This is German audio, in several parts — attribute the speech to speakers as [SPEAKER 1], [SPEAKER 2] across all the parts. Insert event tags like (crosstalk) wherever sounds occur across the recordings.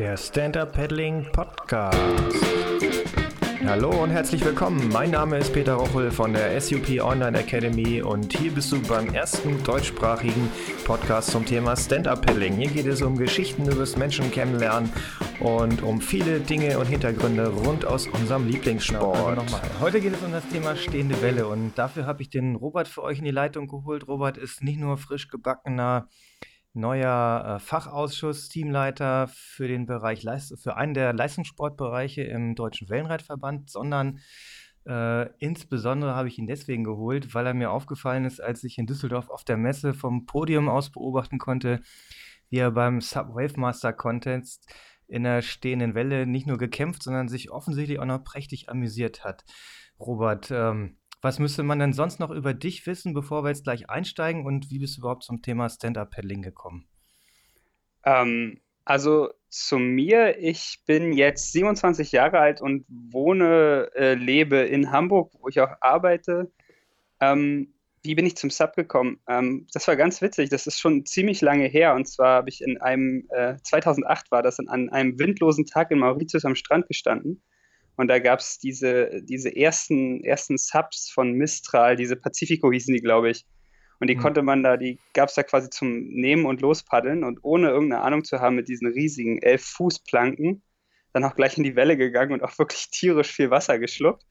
[SPEAKER 1] Der Stand-Up Paddling Podcast. Hallo und herzlich willkommen. Mein Name ist Peter Rochel von der SUP Online Academy und hier bist du beim ersten deutschsprachigen Podcast zum Thema Stand-Up Paddling. Hier geht es um Geschichten über das Menschen kennenlernen und um viele Dinge und Hintergründe rund aus unserem Lieblingssport. Nochmal. Heute geht es um das Thema stehende Welle und dafür habe ich den Robert für euch in die Leitung geholt. Robert ist nicht nur frisch gebackener neuer äh, Fachausschuss, Teamleiter für den Bereich Leist für einen der Leistungssportbereiche im Deutschen Wellenreitverband, sondern äh, insbesondere habe ich ihn deswegen geholt, weil er mir aufgefallen ist, als ich in Düsseldorf auf der Messe vom Podium aus beobachten konnte, wie er beim Subwave Master Contest in der stehenden Welle nicht nur gekämpft, sondern sich offensichtlich auch noch prächtig amüsiert hat. Robert, ähm, was müsste man denn sonst noch über dich wissen, bevor wir jetzt gleich einsteigen? Und wie bist du überhaupt zum Thema Stand-Up-Paddling gekommen?
[SPEAKER 2] Ähm, also zu mir, ich bin jetzt 27 Jahre alt und wohne, äh, lebe in Hamburg, wo ich auch arbeite. Ähm, wie bin ich zum Sub gekommen? Ähm, das war ganz witzig, das ist schon ziemlich lange her. Und zwar habe ich in einem, äh, 2008 war das, an einem windlosen Tag in Mauritius am Strand gestanden und da gab es diese, diese ersten, ersten Subs von Mistral, diese Pacifico hießen die, glaube ich. Und die mhm. konnte man da, die gab es da quasi zum Nehmen und Lospaddeln und ohne irgendeine Ahnung zu haben mit diesen riesigen elf Fußplanken, dann auch gleich in die Welle gegangen und auch wirklich tierisch viel Wasser geschluckt.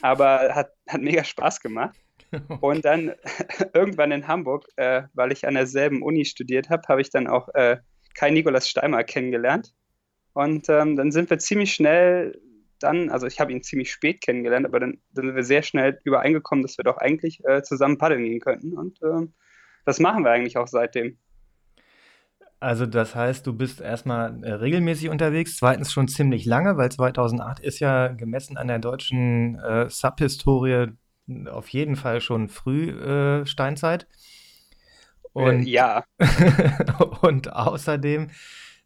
[SPEAKER 2] Aber hat, hat mega Spaß gemacht. Okay. (laughs) Und dann (laughs) irgendwann in Hamburg, äh, weil ich an derselben Uni studiert habe, habe ich dann auch äh, Kai Nikolas Steimer kennengelernt. Und ähm, dann sind wir ziemlich schnell dann, also ich habe ihn ziemlich spät kennengelernt, aber dann, dann, sind wir sehr schnell übereingekommen, dass wir doch eigentlich äh, zusammen paddeln gehen könnten. Und äh, das machen wir eigentlich auch seitdem.
[SPEAKER 1] Also das heißt, du bist erstmal äh, regelmäßig unterwegs, zweitens schon ziemlich lange, weil 2008 ist ja gemessen an der deutschen äh, Sub-Historie auf jeden Fall schon früh äh, Steinzeit.
[SPEAKER 2] Äh, und, ja. (laughs)
[SPEAKER 1] und außerdem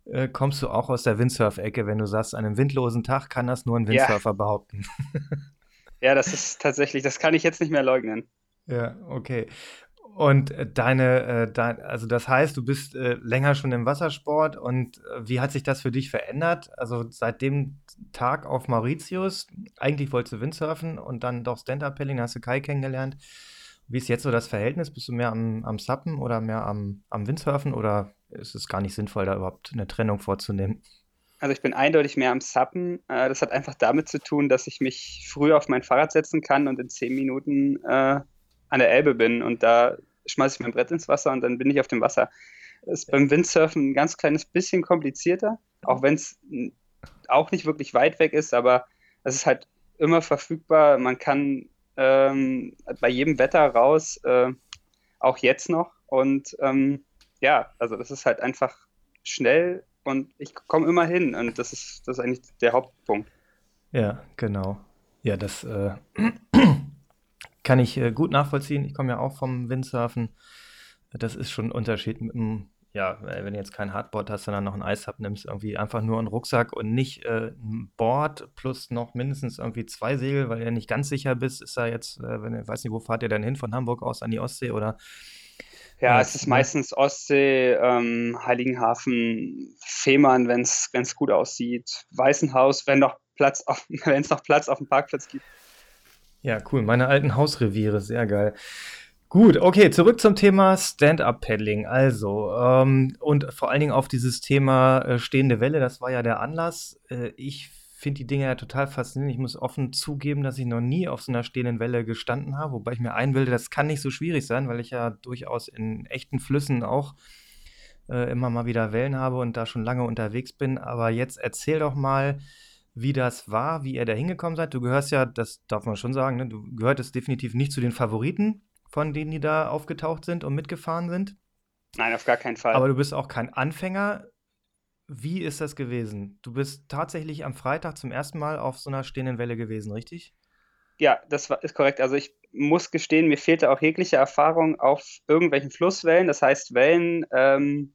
[SPEAKER 1] äh, kommst du auch aus der Windsurf-Ecke, wenn du sagst, an einem windlosen Tag kann das nur ein Windsurfer ja. behaupten. (laughs)
[SPEAKER 2] ja, das ist tatsächlich, das kann ich jetzt nicht mehr leugnen.
[SPEAKER 1] Ja, okay. Und äh, deine, äh, dein, also das heißt, du bist länger schon im Wassersport und wie hat sich das für dich verändert? Also seit dem Tag auf Mauritius, eigentlich wolltest du Windsurfen und dann doch Stand-Up-Paddling, hast du Kai kennengelernt. Wie ist jetzt so das Verhältnis? Bist du mehr am, am Sappen oder mehr am, am Windsurfen oder ist es gar nicht sinnvoll, da überhaupt eine Trennung vorzunehmen?
[SPEAKER 2] Also ich bin eindeutig mehr am Sappen. Äh, das hat einfach damit zu tun, dass ich mich früher auf mein Fahrrad setzen kann und in zehn Minuten äh, an der Elbe bin und da schmeiße ich mein Brett ins Wasser und dann bin ich auf dem Wasser. Das ist beim Windsurfen ein ganz kleines bisschen komplizierter, auch wenn es auch nicht wirklich weit weg ist, aber es ist halt immer verfügbar. Man kann ähm, bei jedem Wetter raus, äh, auch jetzt noch. Und ähm, ja, also das ist halt einfach schnell und ich komme immer hin und das ist, das ist eigentlich der Hauptpunkt.
[SPEAKER 1] Ja, genau. Ja, das äh, (clears throat) kann ich äh, gut nachvollziehen. Ich komme ja auch vom Windsurfen. Das ist schon ein Unterschied mit dem ja, wenn du jetzt kein Hardboard hast, sondern noch ein Eishub nimmst, irgendwie einfach nur einen Rucksack und nicht äh, ein Board plus noch mindestens irgendwie zwei Segel, weil du ja nicht ganz sicher bist, ist da jetzt, äh, wenn du weiß nicht, wo fahrt ihr denn hin von Hamburg aus an die Ostsee oder?
[SPEAKER 2] Ja, es ist meistens Ostsee, ähm, Heiligenhafen, Fehmarn, wenn es gut aussieht, Weißenhaus, wenn noch Platz (laughs) wenn es noch Platz auf dem Parkplatz gibt.
[SPEAKER 1] Ja, cool. Meine alten Hausreviere, sehr geil. Gut, okay, zurück zum Thema Stand-up-Paddling. Also, ähm, und vor allen Dingen auf dieses Thema äh, stehende Welle, das war ja der Anlass. Äh, ich finde die Dinge ja total faszinierend. Ich muss offen zugeben, dass ich noch nie auf so einer stehenden Welle gestanden habe, wobei ich mir einbilde, das kann nicht so schwierig sein, weil ich ja durchaus in echten Flüssen auch äh, immer mal wieder Wellen habe und da schon lange unterwegs bin. Aber jetzt erzähl doch mal, wie das war, wie ihr da hingekommen seid. Du gehörst ja, das darf man schon sagen, ne? du gehörtest definitiv nicht zu den Favoriten von denen, die da aufgetaucht sind und mitgefahren sind.
[SPEAKER 2] Nein, auf gar keinen Fall.
[SPEAKER 1] Aber du bist auch kein Anfänger. Wie ist das gewesen? Du bist tatsächlich am Freitag zum ersten Mal auf so einer stehenden Welle gewesen, richtig?
[SPEAKER 2] Ja, das ist korrekt. Also ich muss gestehen, mir fehlte auch jegliche Erfahrung auf irgendwelchen Flusswellen. Das heißt, Wellen ähm,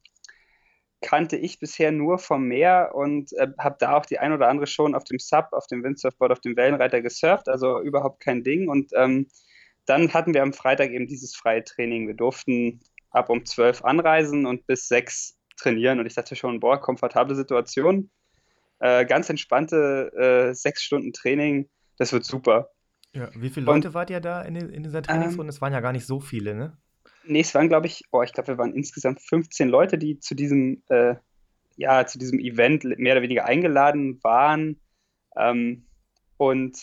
[SPEAKER 2] kannte ich bisher nur vom Meer und äh, habe da auch die ein oder andere schon auf dem Sub, auf dem Windsurfboard, auf dem Wellenreiter gesurft. Also überhaupt kein Ding. Und ähm, dann hatten wir am Freitag eben dieses freie Training. Wir durften ab um 12 anreisen und bis 6 trainieren und ich dachte schon, boah, komfortable Situation, äh, ganz entspannte äh, sechs Stunden Training, das wird super.
[SPEAKER 1] Ja, wie viele Leute und, wart ihr da in, in dieser Trainingsrunde? Ähm, es waren ja gar nicht so viele, ne?
[SPEAKER 2] Nee, es waren, glaube ich, oh, ich glaube, wir waren insgesamt 15 Leute, die zu diesem, äh, ja, zu diesem Event mehr oder weniger eingeladen waren. Ähm, und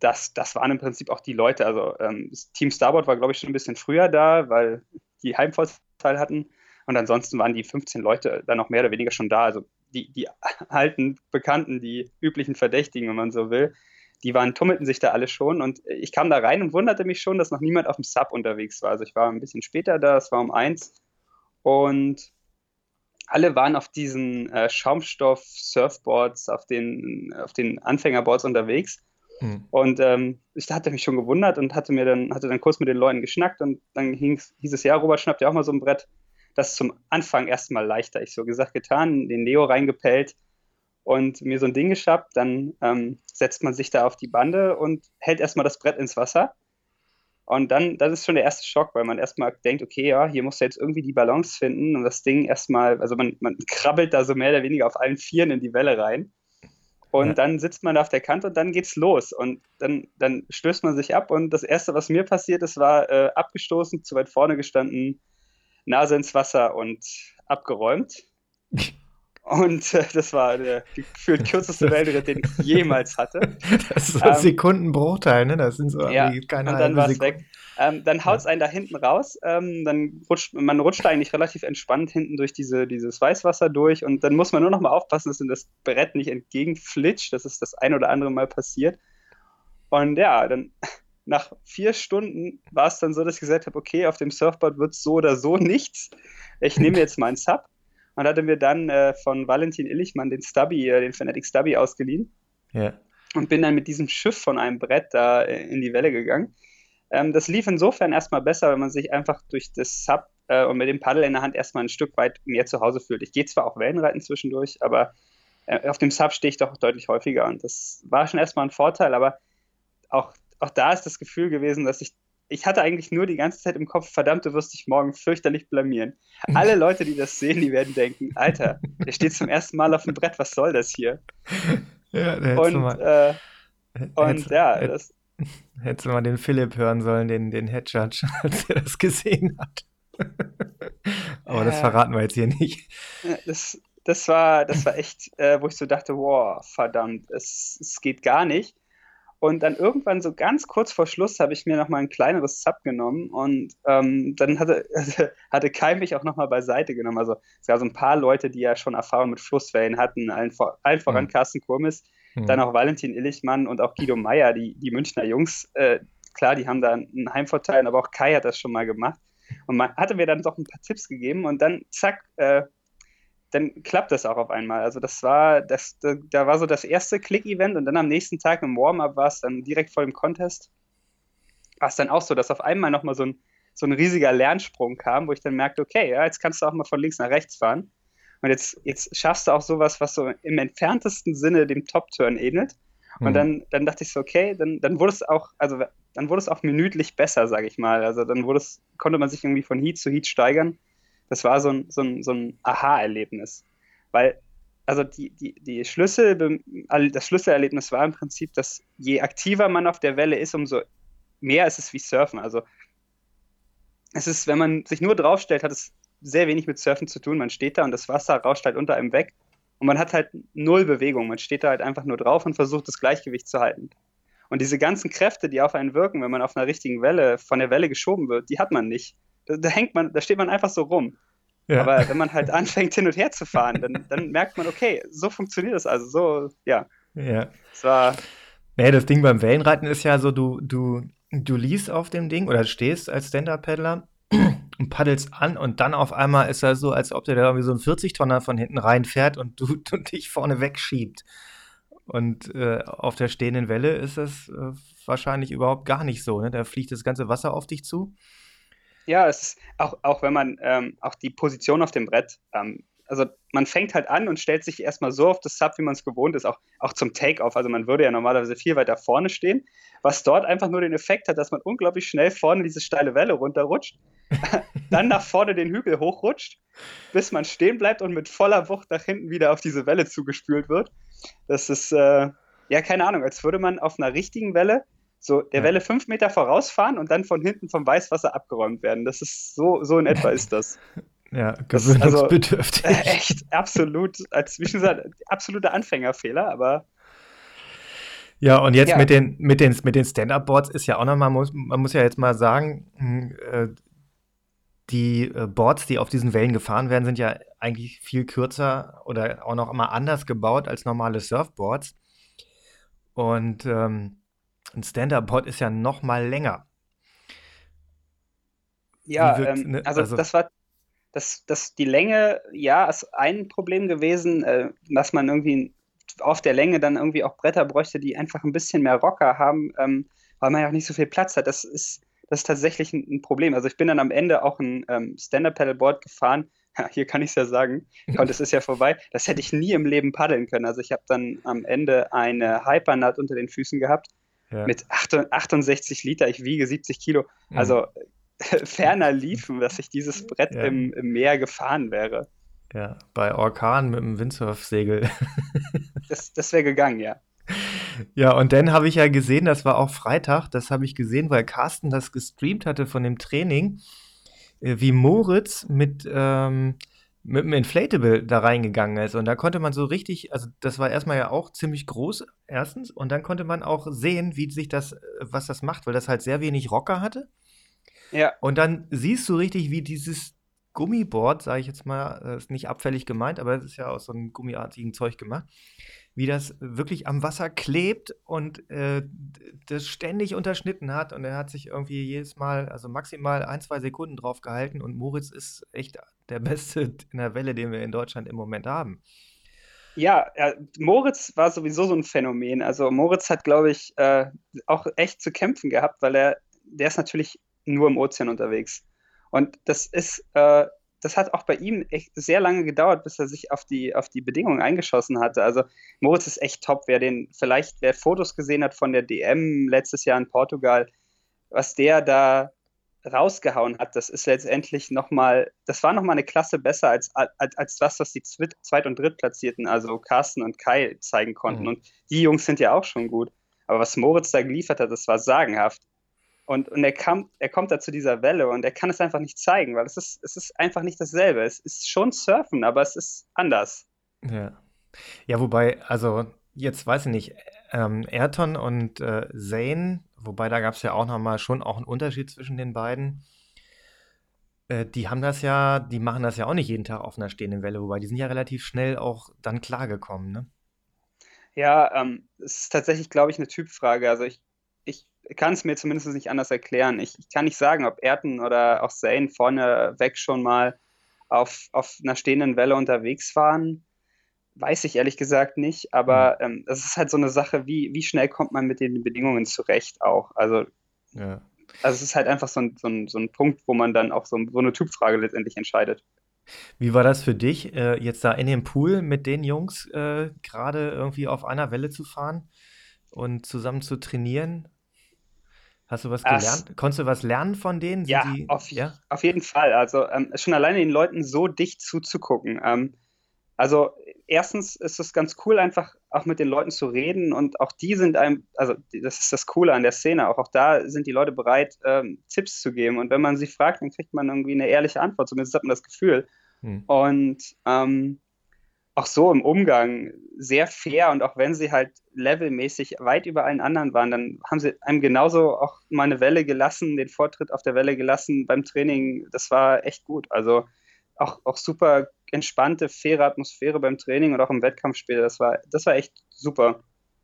[SPEAKER 2] das, das waren im Prinzip auch die Leute. Also ähm, Team Starboard war, glaube ich, schon ein bisschen früher da, weil die Heimvorteil hatten. Und ansonsten waren die 15 Leute dann noch mehr oder weniger schon da. Also die, die (laughs) alten Bekannten, die üblichen Verdächtigen, wenn man so will, die waren, tummelten sich da alle schon. Und ich kam da rein und wunderte mich schon, dass noch niemand auf dem Sub unterwegs war. Also ich war ein bisschen später da, es war um eins. Und alle waren auf diesen äh, Schaumstoff-Surfboards, auf den, auf den Anfängerboards unterwegs. Mhm. Und ähm, ich hatte mich schon gewundert und hatte mir dann, hatte dann kurz mit den Leuten geschnackt und dann hieß es, ja, Robert schnappt ja auch mal so ein Brett. Das zum Anfang erstmal leichter. Ich so gesagt, getan, den Leo reingepellt und mir so ein Ding geschnappt. Dann ähm, setzt man sich da auf die Bande und hält erstmal das Brett ins Wasser. Und dann, das ist schon der erste Schock, weil man erstmal denkt, okay, ja, hier muss jetzt irgendwie die Balance finden und das Ding erstmal, also man, man krabbelt da so mehr oder weniger auf allen Vieren in die Welle rein. Und ja. dann sitzt man da auf der Kante und dann geht's los. Und dann, dann stößt man sich ab. Und das Erste, was mir passiert ist, war äh, abgestoßen, zu weit vorne gestanden, Nase ins Wasser und abgeräumt. (laughs) Und äh, das war der gefühlt kürzeste Weltritt, den ich jemals hatte. (laughs)
[SPEAKER 1] Das ist so ein ähm, Sekundenbruchteil, ne? Das sind so
[SPEAKER 2] ja, keine und dann war es weg. Ähm, dann haut es einen da hinten raus. Ähm, dann rutscht man rutscht eigentlich relativ entspannt hinten durch diese, dieses Weißwasser durch und dann muss man nur noch mal aufpassen, dass in das Brett nicht entgegenflitscht. Das ist das ein oder andere Mal passiert. Und ja, dann nach vier Stunden war es dann so, dass ich gesagt habe, okay, auf dem Surfboard wird so oder so (laughs) nichts. Ich nehme jetzt meinen Sub und hatte mir dann äh, von Valentin Illichmann den Stubby, äh, den Fanatic Stubby ausgeliehen. Ja. Und bin dann mit diesem Schiff von einem Brett da äh, in die Welle gegangen. Ähm, das lief insofern erstmal besser, wenn man sich einfach durch das Sub äh, und mit dem Paddel in der Hand erstmal ein Stück weit mehr zu Hause fühlt. Ich gehe zwar auch Wellenreiten zwischendurch, aber äh, auf dem Sub stehe ich doch deutlich häufiger und das war schon erstmal ein Vorteil, aber auch, auch da ist das Gefühl gewesen, dass ich ich hatte eigentlich nur die ganze Zeit im Kopf, verdammt, du wirst dich morgen fürchterlich blamieren. (laughs) Alle Leute, die das sehen, die werden denken, Alter, der steht zum ersten Mal auf dem Brett, was soll das hier? (laughs) Ja, und, mal, äh, und ja, hätt, das. (laughs)
[SPEAKER 1] Hättest du mal den Philipp hören sollen, den, den Head Judge, als er das gesehen hat. Aber äh, das verraten wir jetzt hier nicht.
[SPEAKER 2] Das, das, war, das war echt, äh, wo ich so dachte, wow, verdammt, es, es geht gar nicht. Und dann irgendwann so ganz kurz vor Schluss habe ich mir nochmal ein kleineres Sub genommen und ähm, dann hatte, (laughs) hatte Kai mich auch nochmal beiseite genommen. Also es gab so ein paar Leute, die ja schon Erfahrung mit Flusswellen hatten, allen, vor, allen voran mhm. Carsten Kurmis, mhm. dann auch Valentin Illichmann und auch Guido Meyer, die, die Münchner Jungs. Äh, klar, die haben da einen Heimvorteil, aber auch Kai hat das schon mal gemacht. Und man hatte mir dann doch ein paar Tipps gegeben und dann zack, äh, dann klappt das auch auf einmal. Also das war, das, da, da war so das erste Click-Event und dann am nächsten Tag im Warm-up war es dann direkt vor dem Contest. War es dann auch so, dass auf einmal nochmal so ein, so ein riesiger Lernsprung kam, wo ich dann merkte, okay, ja, jetzt kannst du auch mal von links nach rechts fahren. Und jetzt, jetzt schaffst du auch sowas, was so im entferntesten Sinne dem Top-Turn ähnelt. Und mhm. dann, dann dachte ich so, okay, dann, dann wurde es auch, also dann wurde es auch minütlich besser, sage ich mal. Also dann wurde es, konnte man sich irgendwie von Heat zu Heat steigern das war so ein, so ein, so ein Aha-Erlebnis. Weil, also die, die, die Schlüssel, das Schlüsselerlebnis war im Prinzip, dass je aktiver man auf der Welle ist, umso mehr ist es wie Surfen. Also es ist, wenn man sich nur draufstellt, hat es sehr wenig mit Surfen zu tun. Man steht da und das Wasser rauscht halt unter einem weg. Und man hat halt null Bewegung. Man steht da halt einfach nur drauf und versucht, das Gleichgewicht zu halten. Und diese ganzen Kräfte, die auf einen wirken, wenn man auf einer richtigen Welle von der Welle geschoben wird, die hat man nicht. Da, hängt man, da steht man einfach so rum. Ja. Aber wenn man halt anfängt, hin und her zu fahren, dann, dann merkt man, okay, so funktioniert das also. So, ja.
[SPEAKER 1] Ja. Das war. Nee, das Ding beim Wellenreiten ist ja so, du, du, du liest auf dem Ding oder stehst als Stand-Up-Paddler (clears throat) und paddelst an und dann auf einmal ist das so, als ob der da irgendwie so ein 40-Tonner von hinten reinfährt und du, du dich vorne wegschiebt. Und äh, auf der stehenden Welle ist das äh, wahrscheinlich überhaupt gar nicht so. Ne? Da fliegt das ganze Wasser auf dich zu.
[SPEAKER 2] Ja, es ist auch, auch wenn man ähm, auch die Position auf dem Brett, ähm, also man fängt halt an und stellt sich erstmal so auf das Sub, wie man es gewohnt ist, auch, auch zum Take-Off. Also man würde ja normalerweise viel weiter vorne stehen, was dort einfach nur den Effekt hat, dass man unglaublich schnell vorne diese steile Welle runterrutscht, (laughs) dann nach vorne den Hügel hochrutscht, bis man stehen bleibt und mit voller Wucht nach hinten wieder auf diese Welle zugespült wird. Das ist, äh, ja, keine Ahnung, als würde man auf einer richtigen Welle so der ja. Welle fünf Meter vorausfahren und dann von hinten vom Weißwasser abgeräumt werden. Das ist so, so in etwa ist das. (laughs)
[SPEAKER 1] Ja, gewöhnungsbedürftig.
[SPEAKER 2] Also, äh, echt, absolut, als wie schon gesagt, absoluter Anfängerfehler, aber.
[SPEAKER 1] Ja, und jetzt ja. mit den, mit den, mit den Stand-Up-Boards ist ja auch nochmal, man muss ja jetzt mal sagen, hm, äh, die äh, Boards, die auf diesen Wellen gefahren werden, sind ja eigentlich viel kürzer oder auch noch immer anders gebaut als normale Surfboards. Und ähm, ein Stand-Up-Board ist ja noch mal länger.
[SPEAKER 2] Ja, wirkt, ähm, ne? also, also, das war das, das, die Länge, ja, ist ein Problem gewesen, äh, dass man irgendwie auf der Länge dann irgendwie auch Bretter bräuchte, die einfach ein bisschen mehr Rocker haben, ähm, weil man ja auch nicht so viel Platz hat. Das ist, das ist tatsächlich ein, ein Problem. Also ich bin dann am Ende auch ein ähm, Stand-Up-Paddleboard gefahren. (laughs) Ja, hier kann ich es ja sagen. (laughs) Und es ist ja vorbei. Das hätte ich nie im Leben paddeln können. Also ich habe dann am Ende eine Hypernut unter den Füßen gehabt ja. mit 68 Liter. Ich wiege 70 Kilo. Mhm. Also (laughs) ferner liefen, dass ich dieses Brett im, im, Meer gefahren wäre.
[SPEAKER 1] Ja, bei Orkan mit dem Windsurfsegel. (laughs)
[SPEAKER 2] das das wäre gegangen, ja.
[SPEAKER 1] Ja, und dann habe ich ja gesehen, das war auch Freitag, das habe ich gesehen, weil Carsten das gestreamt hatte von dem Training, äh, wie Moritz mit, ähm, mit dem Inflatable da reingegangen ist. Und da konnte man so richtig, also das war erstmal ja auch ziemlich groß, erstens, und dann konnte man auch sehen, wie sich das, was das macht, weil das halt sehr wenig Rocker hatte. Ja. Und dann siehst du richtig, wie dieses Gummiboard, sage ich jetzt mal, ist nicht abfällig gemeint, aber es ist ja aus so einem gummiartigen Zeug gemacht, wie das wirklich am Wasser klebt und äh, das ständig unterschnitten hat. Und er hat sich irgendwie jedes Mal, also maximal ein, zwei Sekunden drauf gehalten. Und Moritz ist echt der Beste (laughs) in der Welle, den wir in Deutschland im Moment haben.
[SPEAKER 2] Ja, ja, Moritz war sowieso so ein Phänomen. Also Moritz hat, glaube ich, äh, auch echt zu kämpfen gehabt, weil er, der ist natürlich nur im Ozean unterwegs. Und das ist, äh, das hat auch bei ihm echt sehr lange gedauert, bis er sich auf die, auf die Bedingungen eingeschossen hatte. Also Moritz ist echt top. Wer den, vielleicht, wer Fotos gesehen hat von der DM letztes Jahr in Portugal, was der da rausgehauen hat, das ist letztendlich nochmal, das war nochmal eine Klasse besser als, als, als das, was die Zweit- und Drittplatzierten, also Carsten und Kai, zeigen konnten. Mhm. Und die Jungs sind ja auch schon gut. Aber was Moritz da geliefert hat, das war sagenhaft. Und, und er, kam, er kommt da zu dieser Welle und er kann es einfach nicht zeigen, weil es ist, es ist einfach nicht dasselbe. Es ist schon Surfen, aber es ist anders.
[SPEAKER 1] Ja. Ja, wobei, also jetzt weiß ich nicht, ähm, Ayrton und äh, Zane, wobei da gab es ja auch nochmal schon auch einen Unterschied zwischen den beiden. Äh, die haben das ja, die machen das ja auch nicht jeden Tag auf einer stehenden Welle, wobei die sind ja relativ schnell auch dann klargekommen, ne?
[SPEAKER 2] Ja, ähm, es ist tatsächlich, glaube ich, eine Typfrage. Also ich, ich kann es mir zumindest nicht anders erklären. Ich, ich, kann nicht sagen, ob Ayrton oder auch Zane vorne weg schon mal auf, auf einer stehenden Welle unterwegs waren. Weiß ich ehrlich gesagt nicht, aber mhm. ähm, das ist halt so eine Sache, wie, wie schnell kommt man mit den Bedingungen zurecht auch. Also, ja. also es ist halt einfach so ein, so, ein, so ein Punkt, wo man dann auch so, so eine Typfrage letztendlich entscheidet.
[SPEAKER 1] Wie war das für dich, äh, jetzt da in dem Pool mit den Jungs äh, gerade irgendwie auf einer Welle zu fahren und zusammen zu trainieren? Hast du was gelernt? Ach, Konntest du was lernen von denen?
[SPEAKER 2] Ja, die, auf, ja, auf, jeden Fall. Also ähm, schon alleine den Leuten so dicht zuzugucken. Ähm, also erstens ist es ganz cool, einfach auch mit den Leuten zu reden und auch die sind einem, also das ist das Coole an der Szene, auch, auch da sind die Leute bereit, ähm, Tipps zu geben und wenn man sie fragt, dann kriegt man irgendwie eine ehrliche Antwort, zumindest hat man das Gefühl. Hm. Und ähm, auch so im Umgang sehr fair und auch wenn sie halt levelmäßig weit über allen anderen waren, dann haben sie einem genauso auch mal eine Welle gelassen, den Vortritt auf der Welle gelassen beim Training. Das war echt gut. Also auch, auch super entspannte, faire Atmosphäre beim Training und auch im Wettkampfspiel. Das war, das war echt super.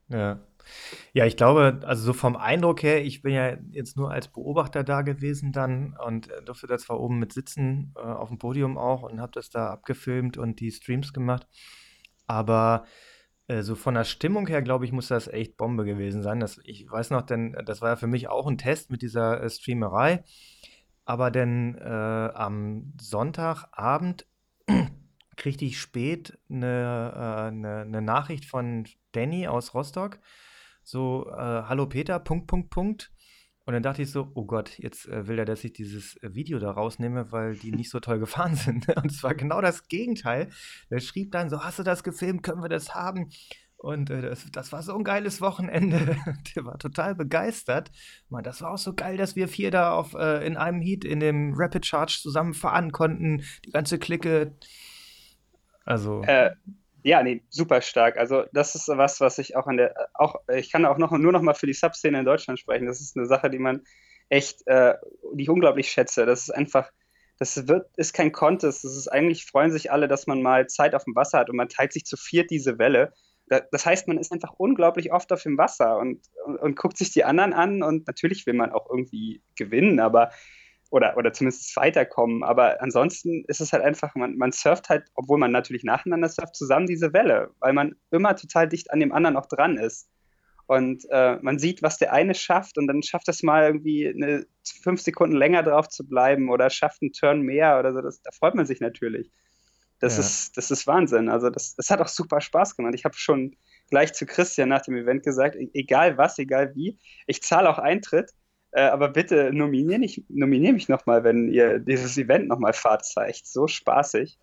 [SPEAKER 1] Ja. Ja, ich glaube, also so vom Eindruck her, ich bin ja jetzt nur als Beobachter da gewesen dann und äh, durfte da zwar oben mit sitzen, äh, auf dem Podium auch und habe das da abgefilmt und die Streams gemacht. Aber äh, so von der Stimmung her, glaube ich, muss das echt Bombe gewesen sein. Das, ich weiß noch, denn das war ja für mich auch ein Test mit dieser äh, Streamerei. Aber denn äh, am Sonntagabend (clears throat) kriegte ich spät eine, äh, eine, eine Nachricht von Danny aus Rostock. So, äh, hallo Peter, Punkt, Punkt, Punkt. Und dann dachte ich so, oh Gott, jetzt äh, will er, dass ich dieses äh, Video da rausnehme, weil die nicht so toll (laughs) gefahren sind. (laughs) Und es war genau das Gegenteil. Der schrieb dann so, hast du das gefilmt, können wir das haben? Und äh, das, das, war so ein geiles Wochenende. (laughs) Der war total begeistert. Man, das war auch so geil, dass wir vier da auf, äh, in einem Heat in dem Rapid Charge zusammen fahren konnten. Die ganze Clique. Also.
[SPEAKER 2] Äh, ja, nee, super stark. Also das ist was, was ich auch an der, auch, ich kann auch noch, nur noch mal für die Subszene in Deutschland sprechen. Das ist eine Sache, die man echt, äh, die ich unglaublich schätze. Das ist einfach, das wird, ist kein Contest. Das ist eigentlich, freuen sich alle, dass man mal Zeit auf dem Wasser hat und man teilt sich zu viert diese Welle. Das heißt, man ist einfach unglaublich oft auf dem Wasser und, und, und guckt sich die anderen an und natürlich will man auch irgendwie gewinnen, aber oder, oder zumindest weiterkommen. Aber ansonsten ist es halt einfach, man, man surft halt, obwohl man natürlich nacheinander surft, zusammen diese Welle, weil man immer total dicht an dem anderen auch dran ist. Und äh, man sieht, was der eine schafft und dann schafft es mal irgendwie eine, fünf Sekunden länger drauf zu bleiben oder schafft einen Turn mehr oder so. Das, da freut man sich natürlich. Das, ja. ist, das ist Wahnsinn. Also das, das hat auch super Spaß gemacht. Ich habe schon gleich zu Christian nach dem Event gesagt, e-, egal was, egal wie, ich zahle auch Eintritt äh, aber bitte nominiere, nicht, nominiere mich nochmal, wenn ihr dieses Event nochmal fahrt. Echt so spaßig.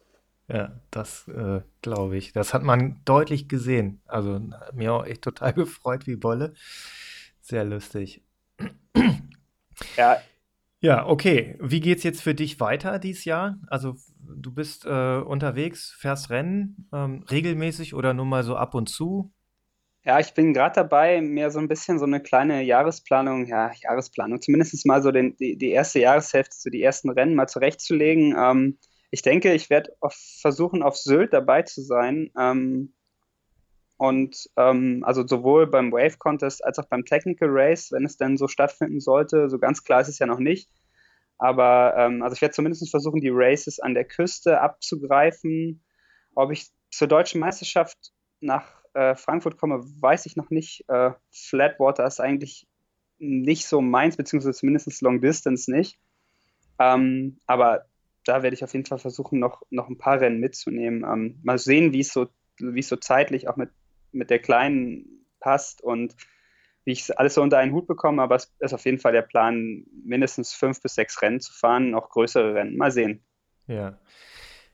[SPEAKER 1] Ja, das äh, glaube ich. Das hat man deutlich gesehen. Also mir auch echt total (laughs) gefreut wie Bolle. Sehr lustig. (clears throat) Ja. Ja, okay. Wie geht es jetzt für dich weiter dieses Jahr? Also du bist äh, unterwegs, fährst Rennen ähm, regelmäßig oder nur mal so ab und zu?
[SPEAKER 2] Ja, ich bin gerade dabei, mir so ein bisschen so eine kleine Jahresplanung, ja, Jahresplanung, zumindest mal so den, die, die erste Jahreshälfte, so die ersten Rennen mal zurechtzulegen. Ähm, ich denke, ich werde versuchen, auf Sylt dabei zu sein. Ähm, und ähm, also sowohl beim Wave Contest als auch beim Technical Race, wenn es denn so stattfinden sollte. So ganz klar ist es ja noch nicht. Aber ähm, also ich werde zumindest versuchen, die Races an der Küste abzugreifen. Ob ich zur deutschen Meisterschaft nach äh, Frankfurt komme, weiß ich noch nicht. Äh, Flatwater ist eigentlich nicht so meins, beziehungsweise zumindest Long Distance nicht. Ähm, aber da werde ich auf jeden Fall versuchen, noch, noch ein paar Rennen mitzunehmen. Ähm, mal sehen, wie es so, es so zeitlich auch mit, mit der Kleinen passt und wie ich es alles so unter einen Hut bekomme. Aber es ist auf jeden Fall der Plan, mindestens fünf bis sechs Rennen zu fahren, auch größere Rennen. Mal sehen.
[SPEAKER 1] Ja.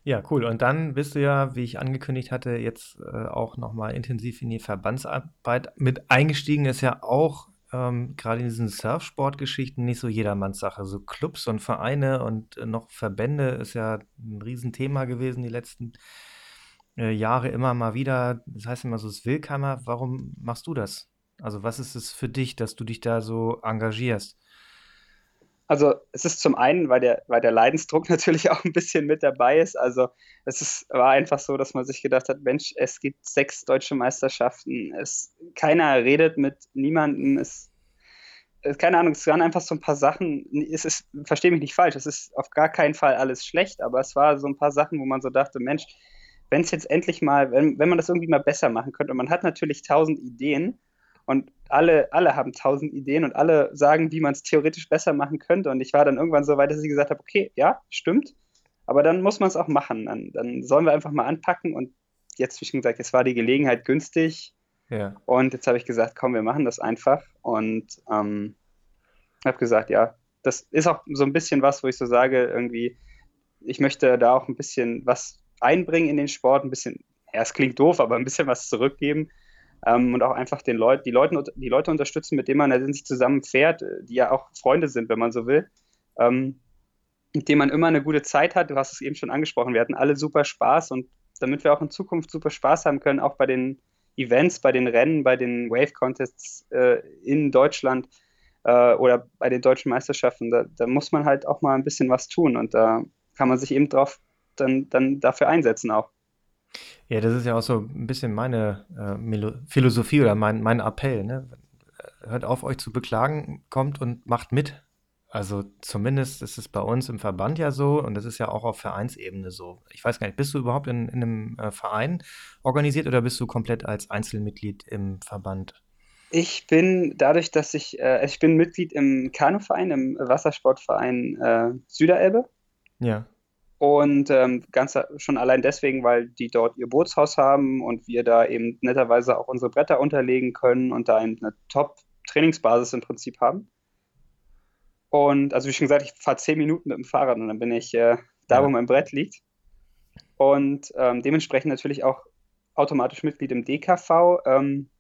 [SPEAKER 1] Ja, cool. Und dann bist du ja, wie ich angekündigt hatte, jetzt äh, auch nochmal intensiv in die Verbandsarbeit mit eingestiegen. Ist ja auch ähm, gerade in diesen Surfsportgeschichten nicht so jedermanns Sache. So Clubs und Vereine und äh, noch Verbände ist ja ein Riesenthema gewesen die letzten äh, Jahre immer mal wieder. Das heißt immer so, es will keiner. Warum machst du das? Also was ist es für dich, dass du dich da so engagierst?
[SPEAKER 2] Also es ist zum einen, weil der, weil der Leidensdruck (laughs) natürlich auch ein bisschen mit dabei ist. Also es ist, war einfach so, dass man sich gedacht hat, Mensch, es gibt sechs deutsche Meisterschaften, es, keiner redet mit niemandem, es, keine Ahnung, es waren einfach so ein paar Sachen, es ist, verstehe mich nicht falsch, es ist auf gar keinen Fall alles schlecht, aber es war so ein paar Sachen, wo man so dachte, Mensch, wenn es jetzt endlich mal, wenn, wenn man das irgendwie mal besser machen könnte, und man hat natürlich tausend Ideen, und alle, alle haben tausend Ideen und alle sagen, wie man es theoretisch besser machen könnte. Und ich war dann irgendwann so weit, dass ich gesagt habe, okay, ja, stimmt. Aber dann muss man es auch machen. Dann, dann sollen wir einfach mal anpacken. Und jetzt, wie schon gesagt, jetzt war die Gelegenheit günstig. Ja. Und jetzt habe ich gesagt, komm, wir machen das einfach. Und ähm, habe gesagt, ja, das ist auch so ein bisschen was, wo ich so sage, irgendwie, ich möchte da auch ein bisschen was einbringen in den Sport, ein bisschen, ja, es klingt doof, aber ein bisschen was zurückgeben ähm, und auch einfach den Leut, die, Leute, die Leute unterstützen, mit denen man in sich zusammen fährt, äh, die ja auch Freunde sind, wenn man so will, ähm, mit denen man immer eine gute Zeit hat. Du hast es eben schon angesprochen, wir hatten alle super Spaß und damit wir auch in Zukunft super Spaß haben können, auch bei den Events, bei den Rennen, bei den Wave Contests äh, in Deutschland äh, oder bei den deutschen Meisterschaften, da, da, muss man halt auch mal ein bisschen was tun und da kann man sich eben drauf dann, dann dafür einsetzen auch.
[SPEAKER 1] Ja, das ist ja auch so ein bisschen meine äh, Philosophie oder mein, mein Appell. Ne? Hört auf, euch zu beklagen, kommt und macht mit. Also zumindest ist es bei uns im Verband ja so und das ist ja auch auf Vereinsebene so. Ich weiß gar nicht, bist du überhaupt in, in einem äh, Verein organisiert oder bist du komplett als Einzelmitglied im Verband?
[SPEAKER 2] Ich bin dadurch, dass ich, äh, ich bin Mitglied im Kanuverein, im Wassersportverein äh, Süderelbe.
[SPEAKER 1] Ja.
[SPEAKER 2] Und ähm, ganz schon allein deswegen, weil die dort ihr Bootshaus haben und wir da eben netterweise auch unsere Bretter unterlegen können und da eine Top-Trainingsbasis im Prinzip haben. Und also wie schon gesagt, ich fahre zehn Minuten mit dem Fahrrad und dann bin ich äh, da, ja. wo mein Brett liegt. Und ähm, dementsprechend natürlich auch automatisch Mitglied im DKV. Ähm,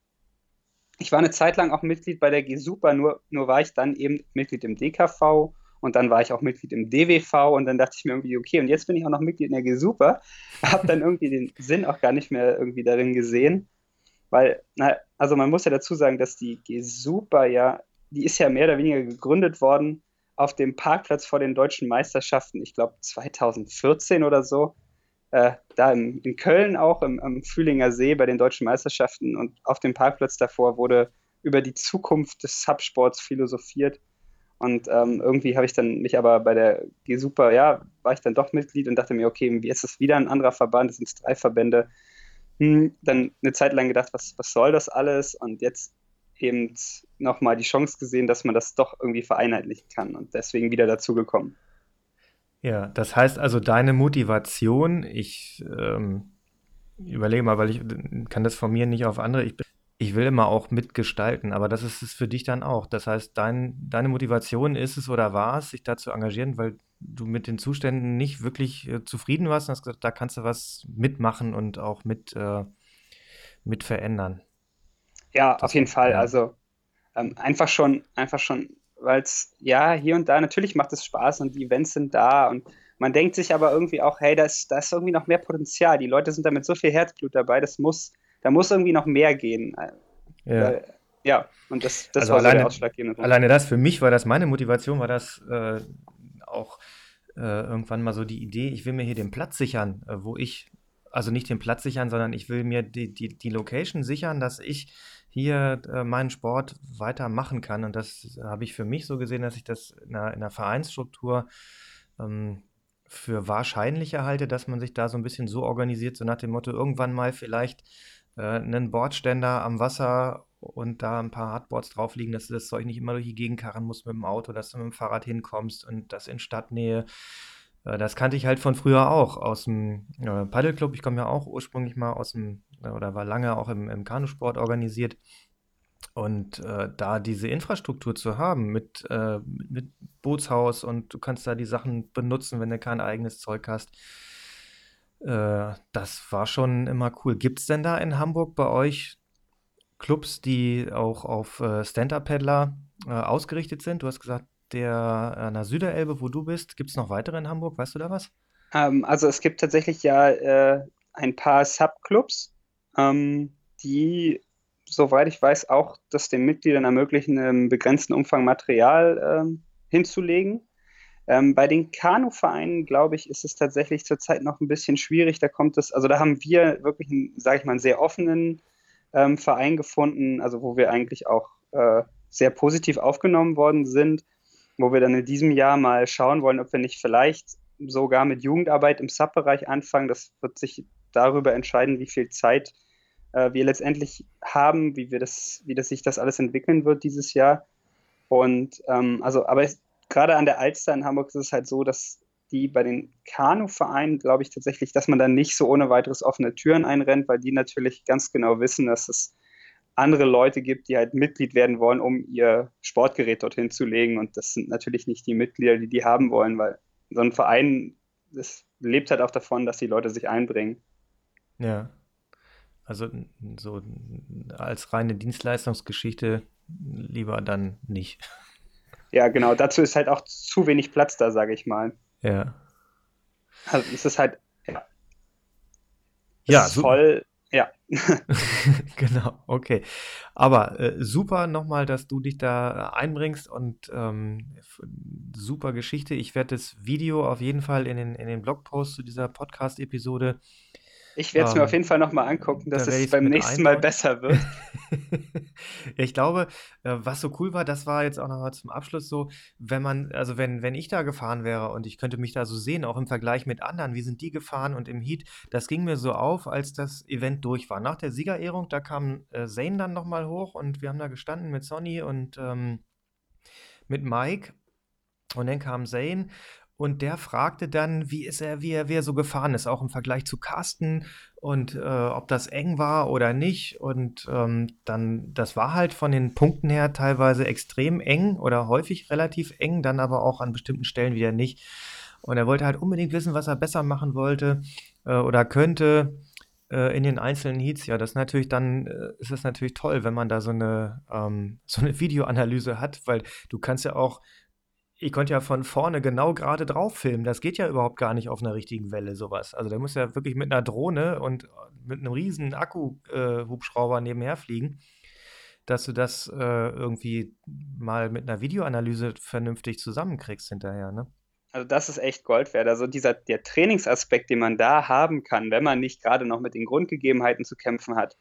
[SPEAKER 2] ich war eine Zeit lang auch Mitglied bei der G-Super, nur, nur war ich dann eben Mitglied im DKV und dann war ich auch Mitglied im DWV und dann dachte ich mir irgendwie, okay, und jetzt bin ich auch noch Mitglied in der G-Super. (laughs) Habe dann irgendwie den Sinn auch gar nicht mehr irgendwie darin gesehen. Weil, na, also man muss ja dazu sagen, dass die G-Super ja, die ist ja mehr oder weniger gegründet worden auf dem Parkplatz vor den deutschen Meisterschaften, ich glaube 2014 oder so. Äh, da im, in Köln auch, im, am Fühlinger See bei den deutschen Meisterschaften und auf dem Parkplatz davor wurde über die Zukunft des Subsports philosophiert. Und ähm, irgendwie habe ich dann mich aber bei der G-Super, ja, war ich dann doch Mitglied und dachte mir, okay, jetzt ist wieder ein anderer Verband, es sind drei Verbände. Hm, dann eine Zeit lang gedacht, was, was soll das alles? Und jetzt eben nochmal die Chance gesehen, dass man das doch irgendwie vereinheitlichen kann und deswegen wieder dazugekommen.
[SPEAKER 1] Ja, das heißt also, deine Motivation, ich ähm, überlege mal, weil ich kann das von mir nicht auf andere, ich bin ich will immer auch mitgestalten, aber das ist es für dich dann auch. Das heißt, dein, deine Motivation ist es oder war es, sich da zu engagieren, weil du mit den Zuständen nicht wirklich äh, zufrieden warst und hast gesagt, da kannst du was mitmachen und auch mit, äh, mit verändern.
[SPEAKER 2] Ja, das, auf jeden Fall. Ja. Also ähm, einfach schon, einfach schon, weil es, ja, hier und da, natürlich macht es Spaß und die Events sind da und man denkt sich aber irgendwie auch, hey, da ist, da ist irgendwie noch mehr Potenzial. Die Leute sind da mit so viel Herzblut dabei, das muss, da muss irgendwie noch mehr gehen. Ja. ja, und das, das
[SPEAKER 1] also war alleine, so der ausschlaggebende Alleine das, für mich war das, meine Motivation war das äh, auch äh, irgendwann mal so die Idee, ich will mir hier den Platz sichern, äh, wo ich, also nicht den Platz sichern, sondern ich will mir die, die, die Location sichern, dass ich hier äh, meinen Sport weitermachen kann. Und das habe ich für mich so gesehen, dass ich das in einer, in einer Vereinsstruktur ähm, für wahrscheinlicher halte, dass man sich da so ein bisschen so organisiert, so nach dem Motto, irgendwann mal vielleicht äh, einen Bordständer am Wasser und da ein paar Hardboards drauf liegen, dass du das Zeug nicht immer durch die Gegend karren musst mit dem Auto, dass du mit dem Fahrrad hinkommst und das in Stadtnähe. Äh, das kannte ich halt von früher auch aus dem äh, Paddelclub. Ich komme ja auch ursprünglich mal aus dem, oder war lange auch im, im Kanusport organisiert. Und äh, da diese Infrastruktur zu haben mit, äh, mit Bootshaus und du kannst da die Sachen benutzen, wenn du kein eigenes Zeug hast, äh, das war schon immer cool. Gibt es denn da in Hamburg bei euch Clubs, die auch auf äh, Stand-Up-Paddler äh, ausgerichtet sind? Du hast gesagt, der an der Süderelbe, wo du bist, gibt es noch weitere in Hamburg? Weißt du da was?
[SPEAKER 2] Ähm, also es gibt tatsächlich ja äh, ein paar Subclubs, ähm, die, soweit ich weiß, auch das den Mitgliedern ermöglichen, einen begrenzten Umfang Material ähm, hinzulegen. Ähm, bei den Kanuvereinen, glaube ich, ist es tatsächlich zurzeit noch ein bisschen schwierig. Da kommt es, also da haben wir wirklich, einen, sage ich mal, einen sehr offenen ähm, Verein gefunden, also wo wir eigentlich auch äh, sehr positiv aufgenommen worden sind, wo wir dann in diesem Jahr mal schauen wollen, ob wir nicht vielleicht sogar mit Jugendarbeit im Sub-Bereich anfangen. Das wird sich darüber entscheiden, wie viel Zeit äh, wir letztendlich haben, wie wir das, wie das sich das alles entwickeln wird dieses Jahr. Und ähm, also, aber es, gerade an der Alster in Hamburg ist es halt so, dass die bei den Kanuvereinen, glaube ich tatsächlich, dass man dann nicht so ohne weiteres offene Türen einrennt, weil die natürlich ganz genau wissen, dass es andere Leute gibt, die halt Mitglied werden wollen, um ihr Sportgerät dorthin zu legen. Und das sind natürlich nicht die Mitglieder, die die haben wollen, weil so ein Verein, das lebt halt auch davon, dass die Leute sich einbringen.
[SPEAKER 1] Ja. Also so als reine Dienstleistungsgeschichte lieber dann nicht.
[SPEAKER 2] Ja, genau. Dazu ist halt auch zu wenig Platz da, sage ich mal.
[SPEAKER 1] Ja.
[SPEAKER 2] Also es ist halt, ja.
[SPEAKER 1] Es ja, ist
[SPEAKER 2] voll, ja. (laughs)
[SPEAKER 1] genau, okay. Aber äh, super nochmal, dass du dich da einbringst und ähm, super Geschichte. Ich werde das Video auf jeden Fall in den, in den Blogpost zu dieser Podcast-Episode
[SPEAKER 2] ich werde es mir auf ähm, jeden Fall nochmal angucken, dass da es beim nächsten Mal besser wird. (laughs)
[SPEAKER 1] ja, ich glaube, äh, was so cool war, das war jetzt auch nochmal zum Abschluss so, wenn man, also wenn, wenn ich da gefahren wäre und ich könnte mich da so sehen, auch im Vergleich mit anderen, wie sind die gefahren und im Heat, das ging mir so auf, als das Event durch war. Nach der Siegerehrung, da kam äh, Zane dann nochmal hoch und wir haben da gestanden mit Sonny und ähm, mit Mike und dann kam Zane und der fragte dann, wie ist er, wie er, wie er so gefahren ist, auch im Vergleich zu Carsten und äh, ob das eng war oder nicht. Und ähm, dann, das war halt von den Punkten her teilweise extrem eng oder häufig relativ eng, dann aber auch an bestimmten Stellen wieder nicht. Und er wollte halt unbedingt wissen, was er besser machen wollte äh, oder könnte äh, in den einzelnen Heats. Ja, das ist natürlich dann, äh, ist es natürlich toll, wenn man da so eine, ähm, so eine Videoanalyse hat, weil du kannst ja auch ich konnte ja von vorne genau gerade drauf filmen. Das geht ja überhaupt gar nicht auf einer richtigen Welle, sowas. Also der muss ja wirklich mit einer Drohne und mit einem riesen Akku-Hubschrauber äh, nebenher fliegen, dass du das äh, irgendwie mal mit einer Videoanalyse vernünftig zusammenkriegst hinterher, ne?
[SPEAKER 2] Also das ist echt Gold wert. Also dieser der Trainingsaspekt, den man da haben kann, wenn man nicht gerade noch mit den Grundgegebenheiten zu kämpfen hat,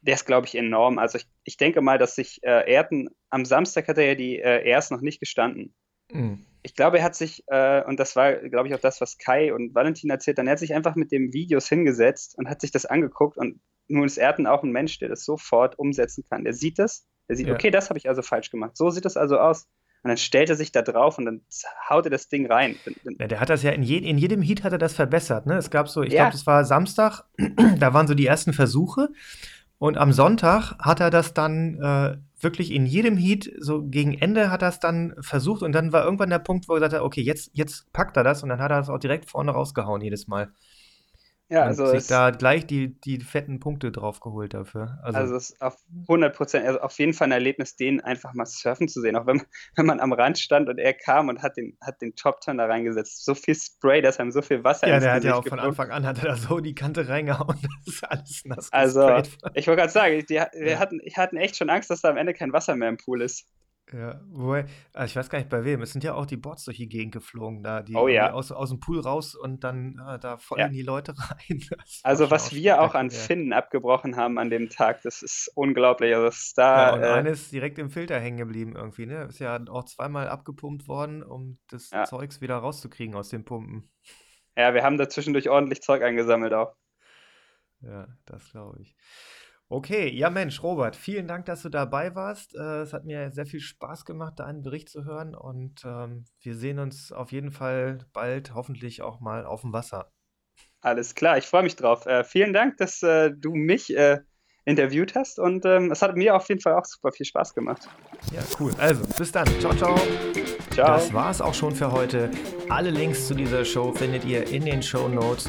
[SPEAKER 2] der ist, glaube ich, enorm. Also ich, ich denke mal, dass sich äh, Erden, am Samstag hat er ja die äh, erst noch nicht gestanden. Mhm. Ich glaube, er hat sich, äh, und das war, glaube ich, auch das, was Kai und Valentin erzählt haben, er hat sich einfach mit dem Videos hingesetzt und hat sich das angeguckt und nun ist Erden auch ein Mensch, der das sofort umsetzen kann. Der sieht das, der sieht, ja. okay, das habe ich also falsch gemacht. So sieht das also aus. Und dann stellt er sich da drauf und dann haut er das Ding rein.
[SPEAKER 1] Ja, der hat das ja in, je, in jedem Heat hat er das verbessert. Ne? Es gab so, ich ja. glaube, das war Samstag, (clears throat) da waren so die ersten Versuche. Und am Sonntag hat er das dann äh, wirklich in jedem Heat, so gegen Ende hat er es dann versucht und dann war irgendwann der Punkt, wo er gesagt hat, okay, jetzt, jetzt packt er das und dann hat er es auch direkt vorne rausgehauen jedes Mal. Ja, also sich da gleich die, die fetten Punkte drauf geholt dafür.
[SPEAKER 2] Also, also es ist auf 100 Prozent, also auf jeden Fall ein Erlebnis, den einfach mal surfen zu sehen. Auch wenn, (laughs) wenn man am Rand stand und er kam und hat den, hat den Top-Turn da reingesetzt. So viel Spray, dass einem so viel Wasser
[SPEAKER 1] Ja, der hat ja auch von Anfang an hat er da so die Kante reingehauen. (laughs) Das ist alles
[SPEAKER 2] nass. Also, ich wollte gerade sagen, die, wir ja. hatten, hatten echt schon Angst, dass da am Ende kein Wasser mehr im Pool ist.
[SPEAKER 1] Ja, wobei, also ich weiß gar nicht bei wem. Es sind ja auch die Bots durch die Gegend geflogen, da die
[SPEAKER 2] oh, ja.
[SPEAKER 1] aus, aus dem Pool raus und dann äh, da voll ja. in die Leute (laughs) rein.
[SPEAKER 2] Also was wir auch an Finnen abgebrochen haben an dem Tag, das ist unglaublich. Also
[SPEAKER 1] da, ja, und äh, eines direkt im Filter hängen geblieben irgendwie, ne? Ist ja auch zweimal abgepumpt worden, um das. Zeugs wieder rauszukriegen aus den Pumpen.
[SPEAKER 2] Ja, wir haben da zwischendurch ordentlich Zeug eingesammelt auch.
[SPEAKER 1] Ja, das glaube ich. Okay, ja Mensch, Robert, vielen Dank, dass du dabei warst. Äh, es hat mir sehr viel Spaß gemacht, deinen Bericht zu hören und ähm, wir sehen uns auf jeden Fall bald hoffentlich auch mal auf dem Wasser.
[SPEAKER 2] Alles klar, ich freue mich drauf. Äh, vielen Dank, dass äh, du mich interviewt hast und ähm, es hat mir auf jeden Fall auch super viel Spaß gemacht.
[SPEAKER 1] Ja, cool. Also, bis dann. Ciao, ciao. Ciao. Das war es auch schon für heute. Alle Links zu dieser Show findet ihr in den Show Notes.